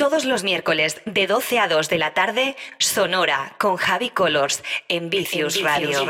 Todos los miércoles de 12 a 2 de la tarde, Sonora con Javi Colors en Vicious Radio.